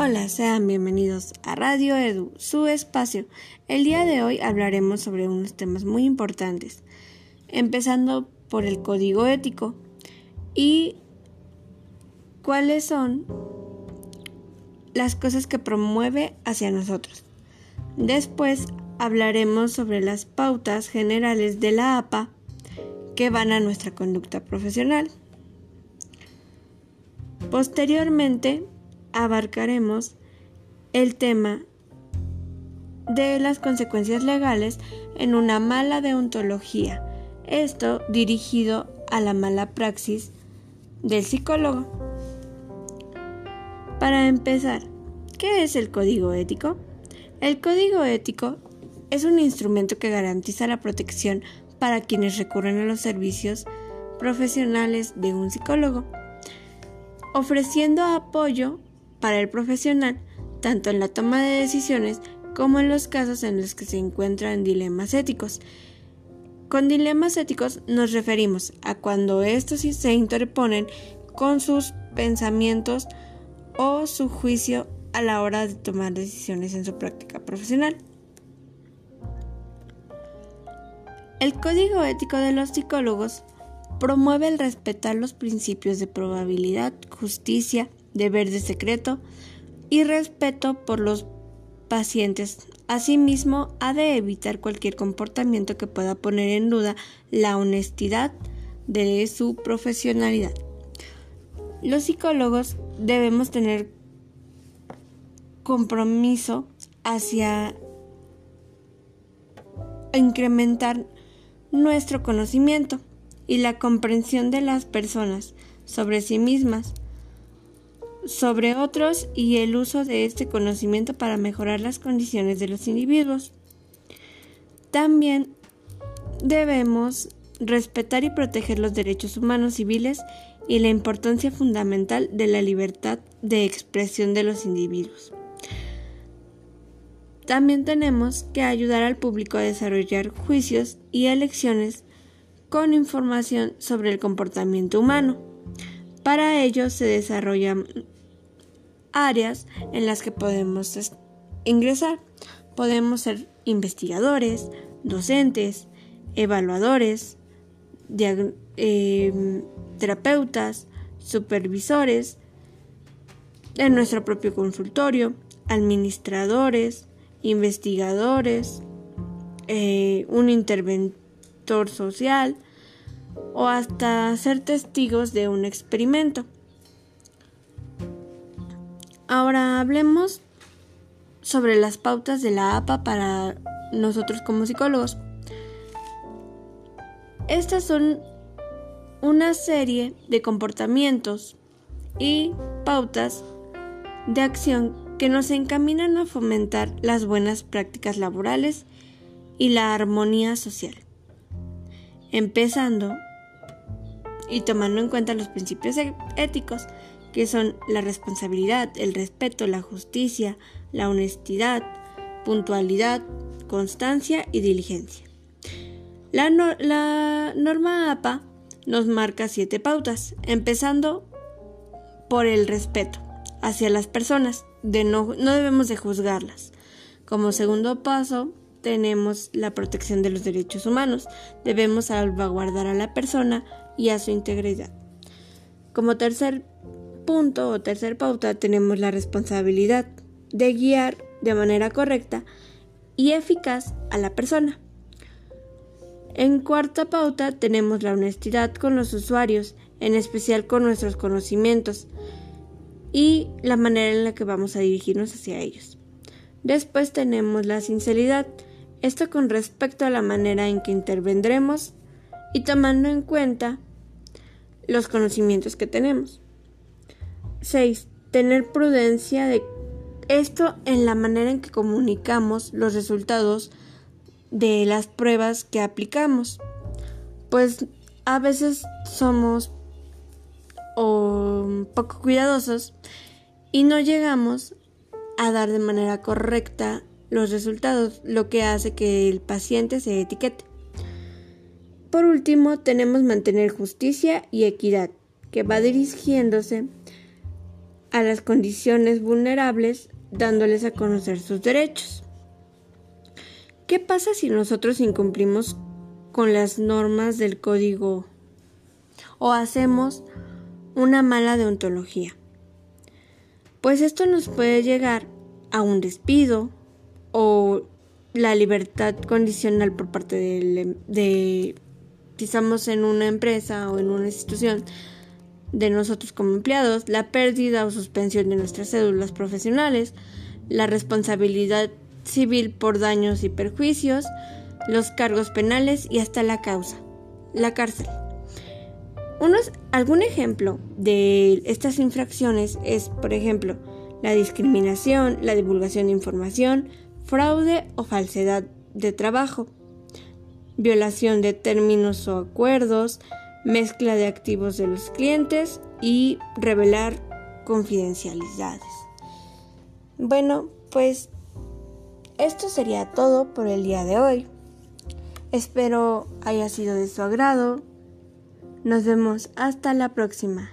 Hola, sean bienvenidos a Radio Edu, su espacio. El día de hoy hablaremos sobre unos temas muy importantes, empezando por el código ético y cuáles son las cosas que promueve hacia nosotros. Después hablaremos sobre las pautas generales de la APA que van a nuestra conducta profesional. Posteriormente abarcaremos el tema de las consecuencias legales en una mala deontología, esto dirigido a la mala praxis del psicólogo. Para empezar, ¿qué es el código ético? El código ético es un instrumento que garantiza la protección para quienes recurren a los servicios profesionales de un psicólogo, ofreciendo apoyo para el profesional tanto en la toma de decisiones como en los casos en los que se encuentran dilemas éticos. Con dilemas éticos nos referimos a cuando estos se interponen con sus pensamientos o su juicio a la hora de tomar decisiones en su práctica profesional. El código ético de los psicólogos promueve el respetar los principios de probabilidad, justicia, deber de secreto y respeto por los pacientes. Asimismo, ha de evitar cualquier comportamiento que pueda poner en duda la honestidad de su profesionalidad. Los psicólogos debemos tener compromiso hacia incrementar nuestro conocimiento y la comprensión de las personas sobre sí mismas, sobre otros y el uso de este conocimiento para mejorar las condiciones de los individuos. También debemos respetar y proteger los derechos humanos civiles y la importancia fundamental de la libertad de expresión de los individuos. También tenemos que ayudar al público a desarrollar juicios y elecciones con información sobre el comportamiento humano. Para ello se desarrollan áreas en las que podemos ingresar. Podemos ser investigadores, docentes, evaluadores, eh, terapeutas, supervisores de nuestro propio consultorio, administradores, investigadores, eh, un interventor social o hasta ser testigos de un experimento. Ahora hablemos sobre las pautas de la APA para nosotros como psicólogos. Estas son una serie de comportamientos y pautas de acción que nos encaminan a fomentar las buenas prácticas laborales y la armonía social. Empezando y tomando en cuenta los principios e-, éticos que son la responsabilidad, el respeto, la justicia, la honestidad, puntualidad, constancia y diligencia. La, norma APA nos marca siete pautas, empezando por el respeto hacia las personas, de no, no debemos de juzgarlas. Como segundo paso, tenemos la protección de los derechos humanos. Debemos salvaguardar a la persona y a su integridad. Como tercer punto o tercer pauta, tenemos la responsabilidad de guiar de manera correcta y eficaz a la persona. En cuarta pauta tenemos la honestidad con los usuarios, en especial con nuestros conocimientos, y la manera en la que vamos a dirigirnos hacia ellos. Después tenemos la sinceridad, esto con respecto a la manera en que intervendremos y tomando en cuenta los conocimientos que tenemos. 6. Tener prudencia de esto en la manera en que comunicamos los resultados de las pruebas que aplicamos. Pues a veces somos poco cuidadosos y no llegamos a dar de manera correcta los resultados, lo que hace que el paciente se etiquete. Por último, tenemos mantener justicia y equidad, que va dirigiéndose a las condiciones vulnerables dándoles a conocer sus derechos. ¿Qué pasa si nosotros incumplimos con las normas del código o hacemos una mala deontología? Pues esto nos puede llegar a un despido o la libertad condicional por parte de, de estamos en una empresa o en una institución de nosotros como empleados, la pérdida o suspensión de nuestras cédulas profesionales, la responsabilidad civil por daños y perjuicios, los cargos penales y hasta la causa, la cárcel. Unos, algún ejemplo de estas infracciones es, por ejemplo, la discriminación, la divulgación de información, fraude o falsedad de trabajo, violación de términos o acuerdos, mezcla de activos de los clientes y revelar confidencialidades. Bueno, pues esto sería todo por el día de hoy. Espero haya sido de su agrado. Nos vemos hasta la próxima.